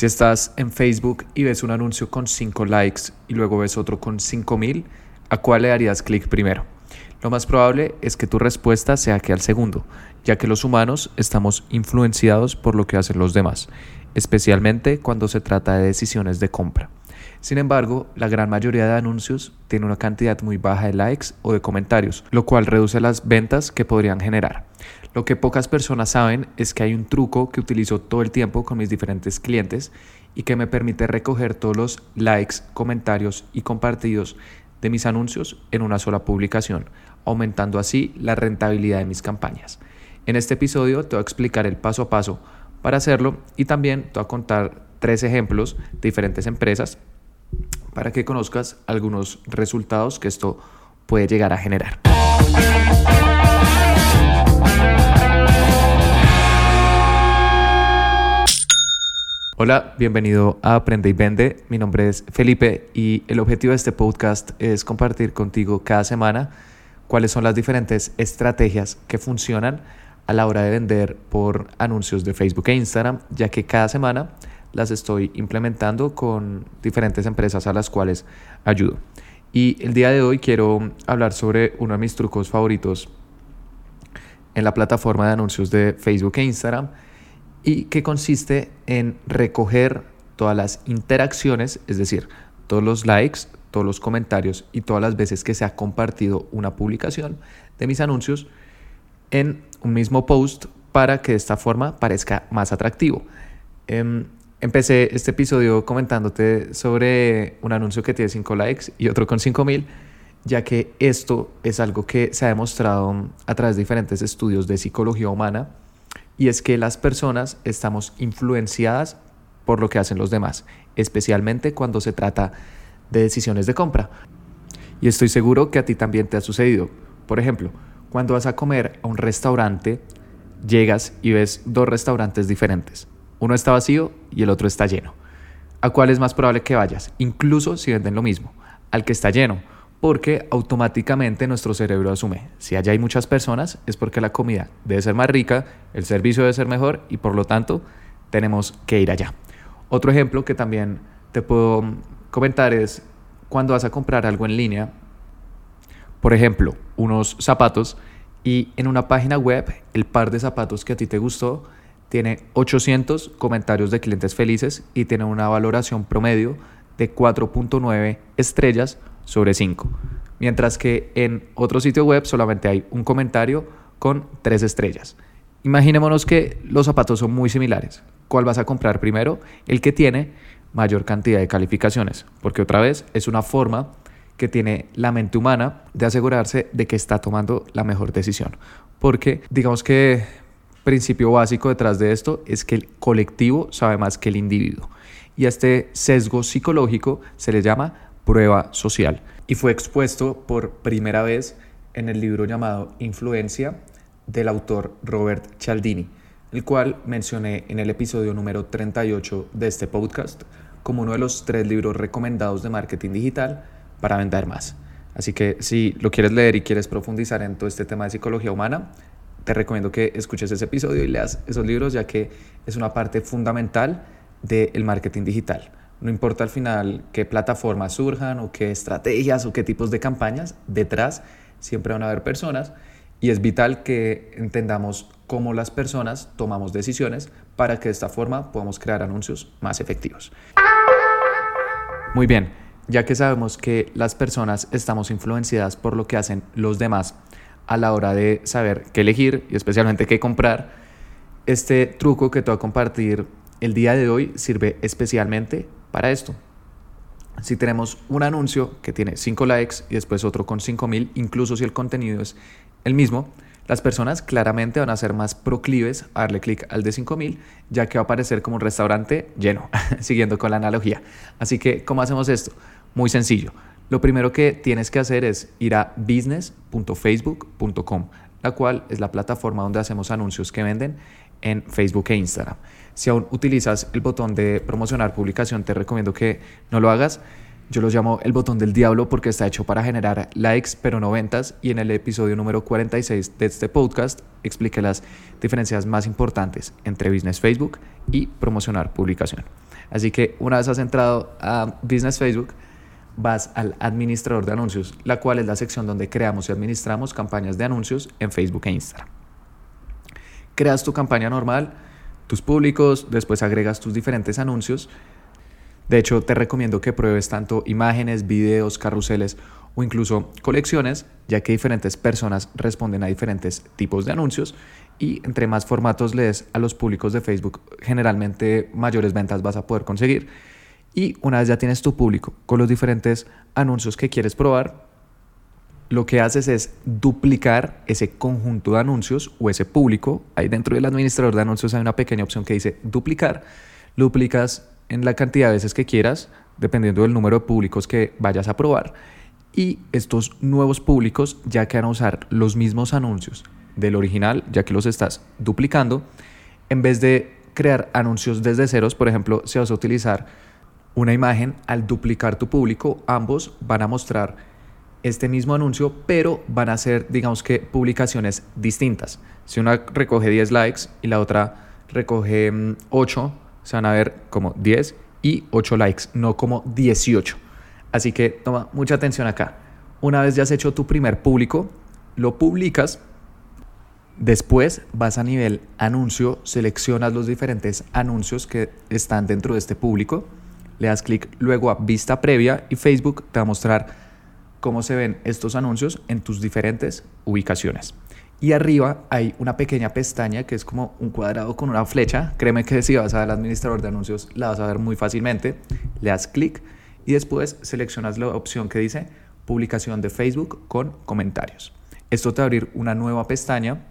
Si estás en Facebook y ves un anuncio con 5 likes y luego ves otro con 5000, ¿a cuál le darías clic primero? Lo más probable es que tu respuesta sea que al segundo, ya que los humanos estamos influenciados por lo que hacen los demás, especialmente cuando se trata de decisiones de compra. Sin embargo, la gran mayoría de anuncios tiene una cantidad muy baja de likes o de comentarios, lo cual reduce las ventas que podrían generar. Lo que pocas personas saben es que hay un truco que utilizo todo el tiempo con mis diferentes clientes y que me permite recoger todos los likes, comentarios y compartidos de mis anuncios en una sola publicación, aumentando así la rentabilidad de mis campañas. En este episodio te voy a explicar el paso a paso para hacerlo y también te voy a contar tres ejemplos de diferentes empresas para que conozcas algunos resultados que esto puede llegar a generar. Hola, bienvenido a Aprende y Vende. Mi nombre es Felipe y el objetivo de este podcast es compartir contigo cada semana cuáles son las diferentes estrategias que funcionan a la hora de vender por anuncios de Facebook e Instagram, ya que cada semana las estoy implementando con diferentes empresas a las cuales ayudo. Y el día de hoy quiero hablar sobre uno de mis trucos favoritos en la plataforma de anuncios de Facebook e Instagram y que consiste en recoger todas las interacciones, es decir, todos los likes, todos los comentarios y todas las veces que se ha compartido una publicación de mis anuncios en un mismo post para que de esta forma parezca más atractivo. Em, empecé este episodio comentándote sobre un anuncio que tiene 5 likes y otro con 5000, ya que esto es algo que se ha demostrado a través de diferentes estudios de psicología humana y es que las personas estamos influenciadas por lo que hacen los demás, especialmente cuando se trata de decisiones de compra. Y estoy seguro que a ti también te ha sucedido. Por ejemplo, cuando vas a comer a un restaurante, llegas y ves dos restaurantes diferentes. Uno está vacío y el otro está lleno. ¿A cuál es más probable que vayas? Incluso si venden lo mismo. Al que está lleno porque automáticamente nuestro cerebro asume, si allá hay muchas personas es porque la comida debe ser más rica, el servicio debe ser mejor y por lo tanto tenemos que ir allá. Otro ejemplo que también te puedo comentar es cuando vas a comprar algo en línea, por ejemplo, unos zapatos y en una página web el par de zapatos que a ti te gustó tiene 800 comentarios de clientes felices y tiene una valoración promedio de 4.9 estrellas sobre 5. Mientras que en otro sitio web solamente hay un comentario con 3 estrellas. Imaginémonos que los zapatos son muy similares. ¿Cuál vas a comprar primero? El que tiene mayor cantidad de calificaciones, porque otra vez es una forma que tiene la mente humana de asegurarse de que está tomando la mejor decisión. Porque digamos que principio básico detrás de esto es que el colectivo sabe más que el individuo. Y a este sesgo psicológico se le llama prueba social y fue expuesto por primera vez en el libro llamado Influencia del autor Robert Cialdini, el cual mencioné en el episodio número 38 de este podcast como uno de los tres libros recomendados de marketing digital para vender más. Así que si lo quieres leer y quieres profundizar en todo este tema de psicología humana, te recomiendo que escuches ese episodio y leas esos libros ya que es una parte fundamental del marketing digital. No importa al final qué plataformas surjan o qué estrategias o qué tipos de campañas, detrás siempre van a haber personas y es vital que entendamos cómo las personas tomamos decisiones para que de esta forma podamos crear anuncios más efectivos. Muy bien, ya que sabemos que las personas estamos influenciadas por lo que hacen los demás a la hora de saber qué elegir y especialmente qué comprar, este truco que te voy a compartir el día de hoy sirve especialmente para esto. Si tenemos un anuncio que tiene 5 likes y después otro con 5000, incluso si el contenido es el mismo, las personas claramente van a ser más proclives a darle clic al de 5000, ya que va a aparecer como un restaurante lleno, siguiendo con la analogía. Así que, ¿cómo hacemos esto? Muy sencillo. Lo primero que tienes que hacer es ir a business.facebook.com, la cual es la plataforma donde hacemos anuncios que venden en Facebook e Instagram. Si aún utilizas el botón de promocionar publicación, te recomiendo que no lo hagas. Yo lo llamo el botón del diablo porque está hecho para generar likes pero no ventas y en el episodio número 46 de este podcast expliqué las diferencias más importantes entre Business Facebook y promocionar publicación. Así que una vez has entrado a Business Facebook, vas al administrador de anuncios, la cual es la sección donde creamos y administramos campañas de anuncios en Facebook e Instagram. Creas tu campaña normal, tus públicos, después agregas tus diferentes anuncios. De hecho, te recomiendo que pruebes tanto imágenes, videos, carruseles o incluso colecciones, ya que diferentes personas responden a diferentes tipos de anuncios y entre más formatos lees a los públicos de Facebook, generalmente mayores ventas vas a poder conseguir. Y una vez ya tienes tu público con los diferentes anuncios que quieres probar, lo que haces es duplicar ese conjunto de anuncios o ese público. Ahí dentro del administrador de anuncios hay una pequeña opción que dice duplicar. Lo duplicas en la cantidad de veces que quieras, dependiendo del número de públicos que vayas a probar. Y estos nuevos públicos ya que van a usar los mismos anuncios del original, ya que los estás duplicando, en vez de crear anuncios desde ceros, por ejemplo, si vas a utilizar una imagen, al duplicar tu público, ambos van a mostrar este mismo anuncio, pero van a ser, digamos que, publicaciones distintas. Si una recoge 10 likes y la otra recoge 8, mm, se van a ver como 10 y 8 likes, no como 18. Así que toma mucha atención acá. Una vez ya has hecho tu primer público, lo publicas. Después vas a nivel anuncio, seleccionas los diferentes anuncios que están dentro de este público le das clic luego a vista previa y Facebook te va a mostrar cómo se ven estos anuncios en tus diferentes ubicaciones. Y arriba hay una pequeña pestaña que es como un cuadrado con una flecha. Créeme que si vas al administrador de anuncios la vas a ver muy fácilmente. Le das clic y después seleccionas la opción que dice publicación de Facebook con comentarios. Esto te va a abrir una nueva pestaña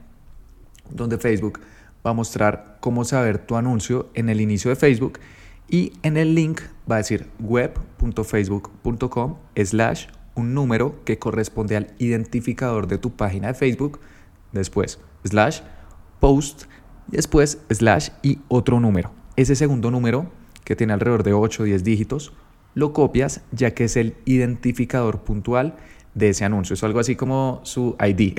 donde Facebook va a mostrar cómo saber tu anuncio en el inicio de Facebook y en el link va a decir web.facebook.com slash un número que corresponde al identificador de tu página de Facebook, después slash post, después slash y otro número. Ese segundo número, que tiene alrededor de 8 o 10 dígitos, lo copias ya que es el identificador puntual de ese anuncio. Es algo así como su ID.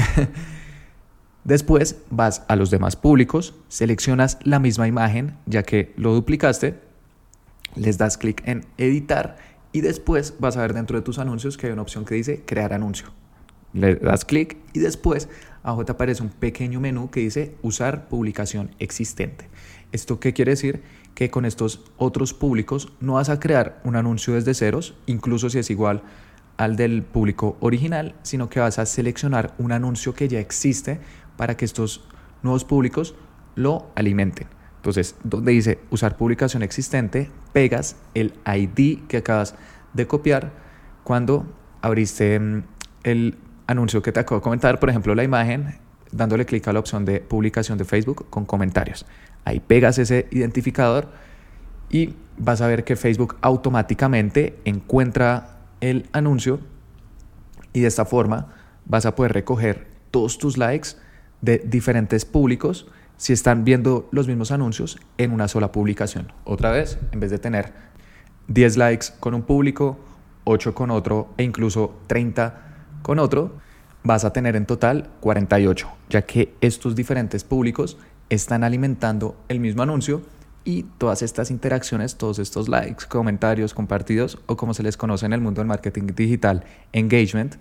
Después vas a los demás públicos, seleccionas la misma imagen ya que lo duplicaste les das clic en editar y después vas a ver dentro de tus anuncios que hay una opción que dice crear anuncio. Le das clic y después abajo te aparece un pequeño menú que dice usar publicación existente. ¿Esto qué quiere decir? Que con estos otros públicos no vas a crear un anuncio desde ceros, incluso si es igual al del público original, sino que vas a seleccionar un anuncio que ya existe para que estos nuevos públicos lo alimenten. Entonces, donde dice usar publicación existente, pegas el ID que acabas de copiar cuando abriste mm, el anuncio que te acabo de comentar, por ejemplo, la imagen, dándole clic a la opción de publicación de Facebook con comentarios. Ahí pegas ese identificador y vas a ver que Facebook automáticamente encuentra el anuncio y de esta forma vas a poder recoger todos tus likes de diferentes públicos si están viendo los mismos anuncios en una sola publicación. Otra vez, en vez de tener 10 likes con un público, 8 con otro e incluso 30 con otro, vas a tener en total 48, ya que estos diferentes públicos están alimentando el mismo anuncio y todas estas interacciones, todos estos likes, comentarios, compartidos o como se les conoce en el mundo del marketing digital, engagement,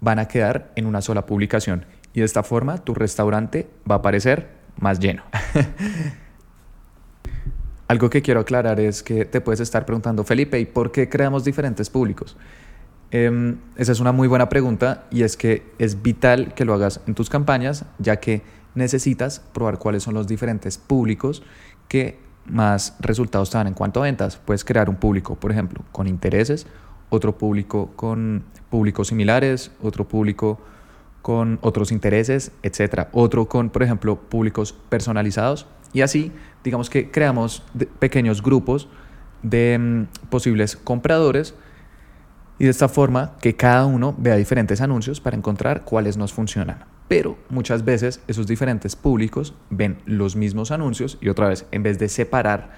van a quedar en una sola publicación. Y de esta forma tu restaurante va a aparecer más lleno. Algo que quiero aclarar es que te puedes estar preguntando, Felipe, ¿y por qué creamos diferentes públicos? Em, esa es una muy buena pregunta y es que es vital que lo hagas en tus campañas, ya que necesitas probar cuáles son los diferentes públicos que más resultados te dan en cuanto a ventas. Puedes crear un público, por ejemplo, con intereses, otro público con públicos similares, otro público con otros intereses, etcétera. Otro con, por ejemplo, públicos personalizados. Y así, digamos que creamos pequeños grupos de mm, posibles compradores y de esta forma que cada uno vea diferentes anuncios para encontrar cuáles nos funcionan. Pero muchas veces esos diferentes públicos ven los mismos anuncios y otra vez, en vez de separar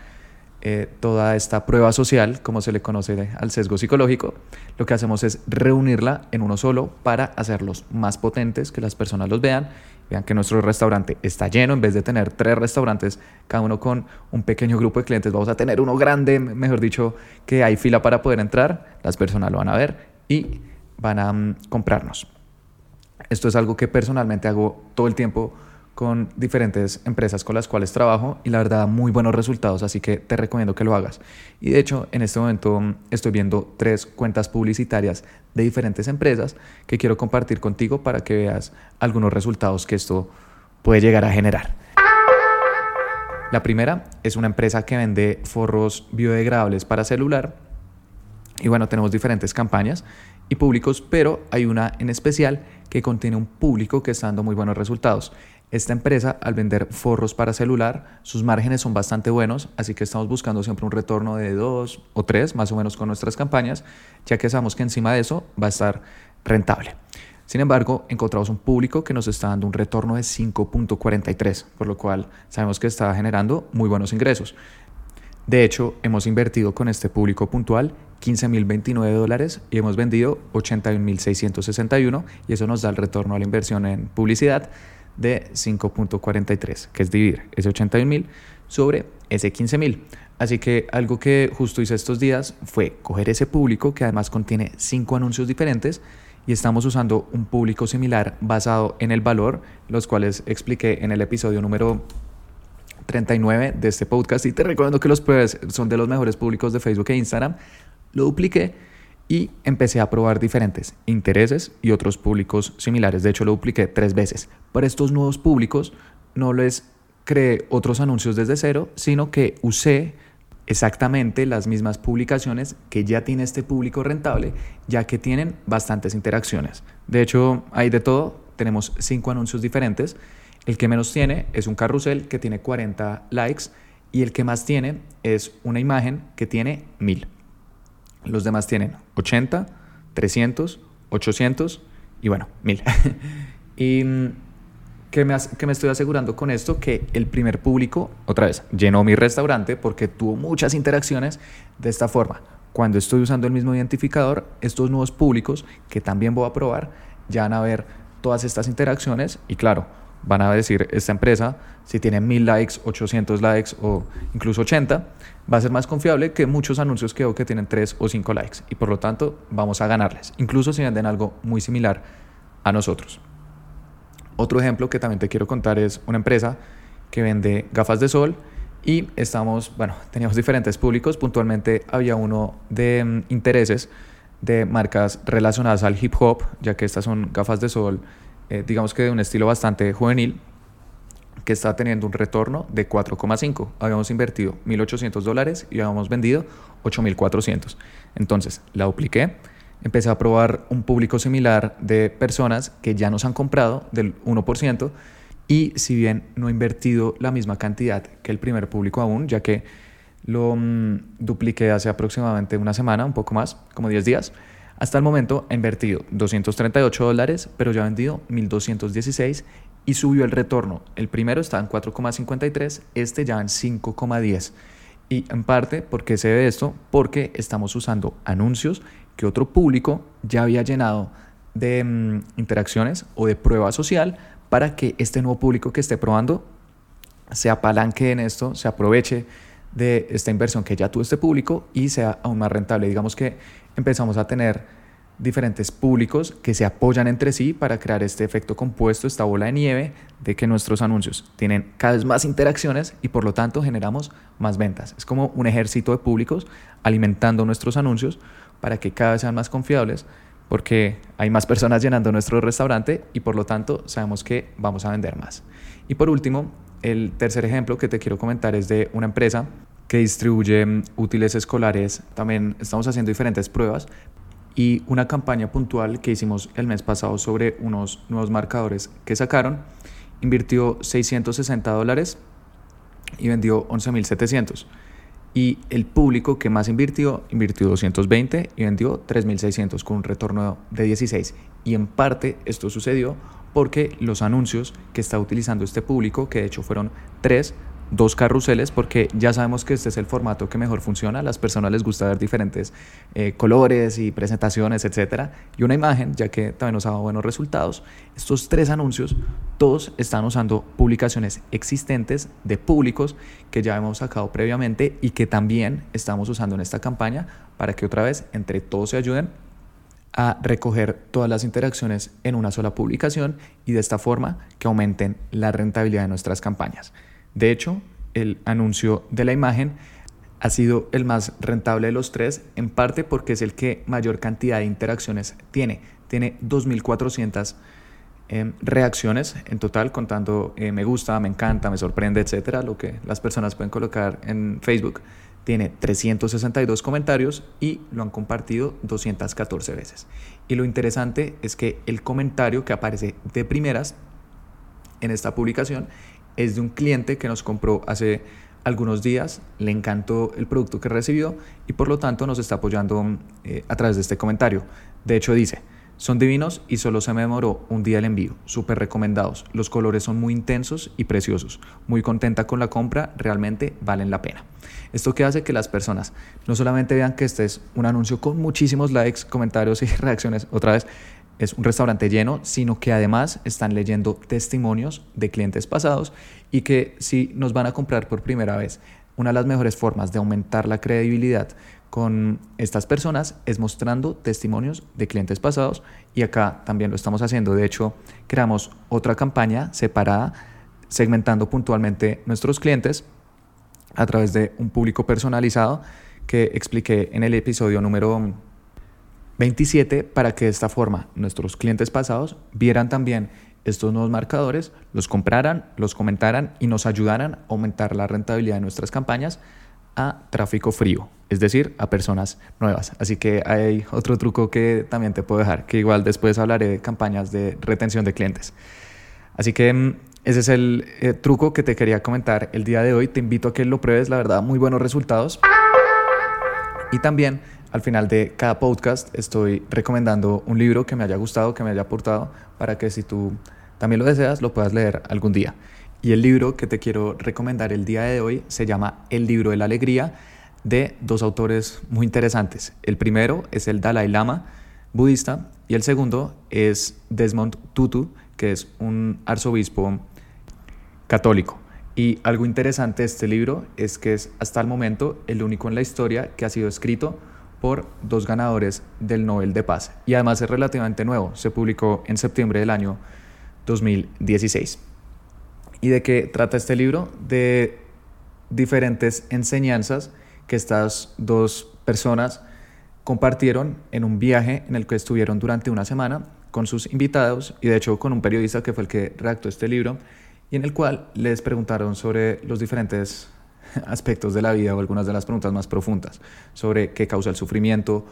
eh, toda esta prueba social, como se le conoce al sesgo psicológico, lo que hacemos es reunirla en uno solo para hacerlos más potentes, que las personas los vean, vean que nuestro restaurante está lleno, en vez de tener tres restaurantes, cada uno con un pequeño grupo de clientes, vamos a tener uno grande, mejor dicho, que hay fila para poder entrar, las personas lo van a ver y van a mm, comprarnos. Esto es algo que personalmente hago todo el tiempo con diferentes empresas con las cuales trabajo y la verdad da muy buenos resultados, así que te recomiendo que lo hagas. Y de hecho, en este momento mm, estoy viendo tres cuentas publicitarias de diferentes empresas que quiero compartir contigo para que veas algunos resultados que esto puede llegar a generar. La primera es una empresa que vende forros biodegradables para celular. Y bueno, tenemos diferentes campañas y públicos, pero hay una en especial que contiene un público que está dando muy buenos resultados. Esta empresa, al vender forros para celular, sus márgenes son bastante buenos, así que estamos buscando siempre un retorno de dos o tres, más o menos con nuestras campañas, ya que sabemos que encima de eso va a estar rentable. Sin embargo, encontramos un público que nos está dando un retorno de 5.43, por lo cual sabemos que está generando muy buenos ingresos. De hecho, hemos invertido con este público puntual 15.029 dólares y hemos vendido 81.661 y eso nos da el retorno a la inversión en publicidad de 5.43, que es dividir ese 81.000 sobre ese 15.000. Así que algo que justo hice estos días fue coger ese público que además contiene cinco anuncios diferentes y estamos usando un público similar basado en el valor, los cuales expliqué en el episodio número 39 de este podcast y te recomiendo que los pruebes, son de los mejores públicos de Facebook e Instagram. Lo dupliqué y empecé a probar diferentes intereses y otros públicos similares. De hecho, lo dupliqué tres veces. Para estos nuevos públicos no les creé otros anuncios desde cero, sino que usé exactamente las mismas publicaciones que ya tiene este público rentable, ya que tienen bastantes interacciones. De hecho, hay de todo. Tenemos cinco anuncios diferentes. El que menos tiene es un carrusel que tiene 40 likes y el que más tiene es una imagen que tiene 1000. Los demás tienen 80, 300, 800 y bueno, 1000. y mm, que me, me estoy asegurando con esto que el primer público, otra vez, llenó mi restaurante porque tuvo muchas interacciones de esta forma. Cuando estoy usando el mismo identificador, estos nuevos públicos que también voy a probar, ya van a ver todas estas interacciones y claro, van a decir esta empresa, si tiene 1000 likes, 800 likes o incluso 80, va a ser más confiable que muchos anuncios que veo tienen 3 o 5 likes. Y por lo tanto vamos a ganarles, incluso si venden algo muy similar a nosotros. Otro ejemplo que también te quiero contar es una empresa que vende gafas de sol y estamos, bueno, teníamos diferentes públicos, puntualmente había uno de mm, intereses de marcas relacionadas al hip hop, ya que estas son gafas de sol eh, digamos que de un estilo bastante juvenil, que está teniendo un retorno de 4,5. Habíamos invertido 1.800 dólares y habíamos vendido 8.400. Entonces la dupliqué, empecé a probar un público similar de personas que ya nos han comprado del 1%. Y si bien no he invertido la misma cantidad que el primer público aún, ya que lo mm, dupliqué hace aproximadamente una semana, un poco más, como 10 días, hasta el momento ha invertido 238 dólares, pero ya ha vendido 1.216 y subió el retorno. El primero está en 4,53, este ya en 5,10. Y en parte, ¿por qué se ve esto? Porque estamos usando anuncios que otro público ya había llenado de mm, interacciones o de prueba social para que este nuevo público que esté probando se apalanque en esto, se aproveche de esta inversión que ya tuvo este público y sea aún más rentable. Digamos que empezamos a tener diferentes públicos que se apoyan entre sí para crear este efecto compuesto, esta bola de nieve de que nuestros anuncios tienen cada vez más interacciones y por lo tanto generamos más ventas. Es como un ejército de públicos alimentando nuestros anuncios para que cada vez sean más confiables porque hay más personas llenando nuestro restaurante y por lo tanto sabemos que vamos a vender más. Y por último, el tercer ejemplo que te quiero comentar es de una empresa que distribuye mm, útiles escolares. También estamos haciendo diferentes pruebas y una campaña puntual que hicimos el mes pasado sobre unos nuevos marcadores que sacaron. Invirtió 660 dólares y vendió 11.700. Y el público que más invirtió, invirtió 220 y vendió 3.600 con un retorno de 16. Y en parte esto sucedió porque los anuncios que está utilizando este público, que de hecho fueron tres, dos carruseles porque ya sabemos que este es el formato que mejor funciona. A las personas les gusta ver diferentes eh, colores y presentaciones, etc. Y una imagen, ya que también nos ha dado buenos resultados. Estos tres anuncios, todos están usando publicaciones existentes de públicos que ya hemos sacado previamente y que también estamos usando en esta campaña para que otra vez entre todos se ayuden a recoger todas las interacciones en una sola publicación y de esta forma que aumenten la rentabilidad de nuestras campañas. De hecho, el anuncio de la imagen ha sido el más rentable de los tres, en parte porque es el que mayor cantidad de interacciones tiene. Tiene 2.400 em, reacciones en total, contando eh, me gusta, me encanta, me sorprende, etcétera, lo que las personas pueden colocar en Facebook tiene 362 comentarios y lo han compartido 214 veces. Y lo interesante es que el comentario que aparece de primeras en esta publicación es de un cliente que nos compró hace algunos días, le encantó el producto que recibió y por lo tanto nos está apoyando eh, a través de este comentario. De hecho dice, son divinos y solo se me demoró un día el envío. Súper recomendados. Los colores son muy intensos y preciosos. Muy contenta con la compra, realmente valen la pena. Esto que hace que las personas no solamente vean que este es un anuncio con muchísimos likes, comentarios y reacciones, otra vez, es un restaurante lleno, sino que además están leyendo testimonios de clientes pasados y que si nos van a comprar por primera vez, una de las mejores formas de aumentar la credibilidad con estas personas es mostrando testimonios de clientes pasados y acá también lo estamos haciendo. De hecho, creamos otra campaña separada segmentando puntualmente nuestros clientes a través de un público personalizado que expliqué en el episodio número 27 para que de esta forma nuestros clientes pasados vieran también estos nuevos marcadores, los compraran, los comentaran y nos ayudaran a aumentar la rentabilidad de nuestras campañas a tráfico frío, es decir, a personas nuevas. Así que hay otro truco que también te puedo dejar, que igual después hablaré de campañas de retención de clientes. Así que mm, ese es el eh, truco que te quería comentar el día de hoy. Te invito a que lo pruebes, la verdad, muy buenos resultados. Y también al final de cada podcast estoy recomendando un libro que me haya gustado, que me haya aportado, para que si tú también lo deseas, lo puedas leer algún día. Y el libro que te quiero recomendar el día de hoy se llama El libro de la alegría de dos autores muy interesantes. El primero es el Dalai Lama budista y el segundo es Desmond Tutu, que es un arzobispo católico. Y algo interesante de este libro es que es hasta el momento el único en la historia que ha sido escrito por dos ganadores del Nobel de Paz. Y además es relativamente nuevo, se publicó en septiembre del año 2016. ¿Y de qué trata este libro? De diferentes enseñanzas que estas dos personas compartieron en un viaje en el que estuvieron durante una semana con sus invitados y de hecho con un periodista que fue el que redactó este libro y en el cual les preguntaron sobre los diferentes aspectos de la vida o algunas de las preguntas más profundas sobre qué causa el sufrimiento,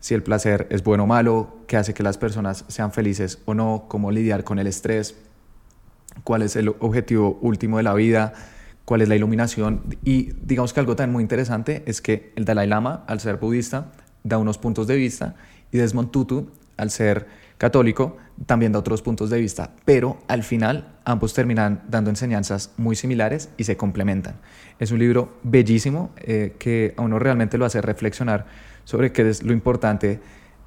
si el placer es bueno o malo, qué hace que las personas sean felices o no, cómo lidiar con el estrés, cuál es el objetivo último de la vida, cuál es la iluminación. Y digamos que algo también muy interesante es que el Dalai Lama, al ser budista, da unos puntos de vista y Desmond Tutu, al ser católico, también da otros puntos de vista, pero al final ambos terminan dando enseñanzas muy similares y se complementan. Es un libro bellísimo eh, que a uno realmente lo hace reflexionar sobre qué es lo importante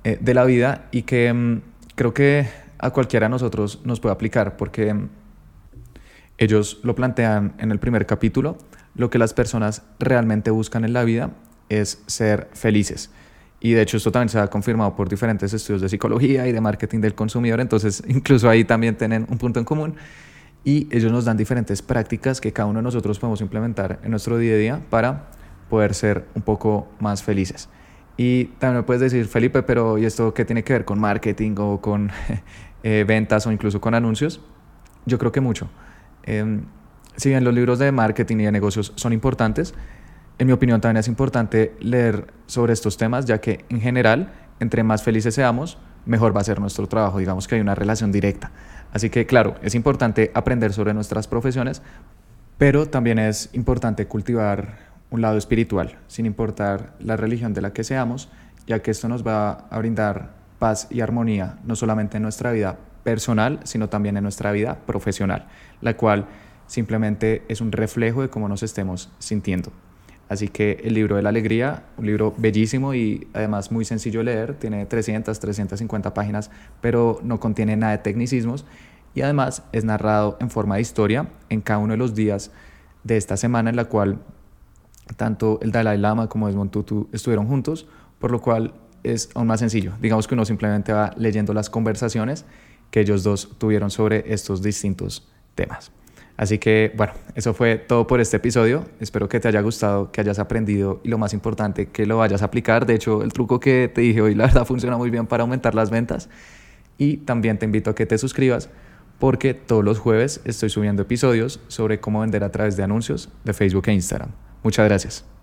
eh, de la vida y que mm, creo que a cualquiera de nosotros nos puede aplicar porque mm, ellos lo plantean en el primer capítulo, lo que las personas realmente buscan en la vida es ser felices. Y de hecho esto también se ha confirmado por diferentes estudios de psicología y de marketing del consumidor, entonces incluso ahí también tienen un punto en común. Y ellos nos dan diferentes prácticas que cada uno de nosotros podemos implementar en nuestro día a día para poder ser un poco más felices. Y también me puedes decir, Felipe, pero ¿y esto qué tiene que ver con marketing o con eh, ventas o incluso con anuncios? Yo creo que mucho. Em, si bien los libros de marketing y de negocios son importantes, en mi opinión también es importante leer sobre estos temas, ya que en general, entre más felices seamos, mejor va a ser nuestro trabajo. Digamos que hay una relación directa. Así que claro, es importante aprender sobre nuestras profesiones, pero también es importante cultivar un lado espiritual, sin importar la religión de la que seamos, ya que esto nos va a brindar paz y armonía, no solamente en nuestra vida personal, sino también en nuestra vida profesional, la cual simplemente es un reflejo de cómo nos estemos sintiendo. Así que el libro de la alegría, un libro bellísimo y además muy sencillo de leer, tiene 300, 350 páginas, pero no contiene nada de tecnicismos y además es narrado en forma de historia en cada uno de los días de esta semana en la cual tanto el Dalai Lama como Desmond Tutu estuvieron juntos, por lo cual es aún más sencillo. Digamos que uno simplemente va leyendo las conversaciones que ellos dos tuvieron sobre estos distintos temas. Así que bueno, eso fue todo por este episodio. Espero que te haya gustado, que hayas aprendido y lo más importante, que lo vayas a aplicar. De hecho, el truco que te dije hoy, la verdad, funciona muy bien para aumentar las ventas. Y también te invito a que te suscribas porque todos los jueves estoy subiendo episodios sobre cómo vender a través de anuncios de Facebook e Instagram. Muchas gracias.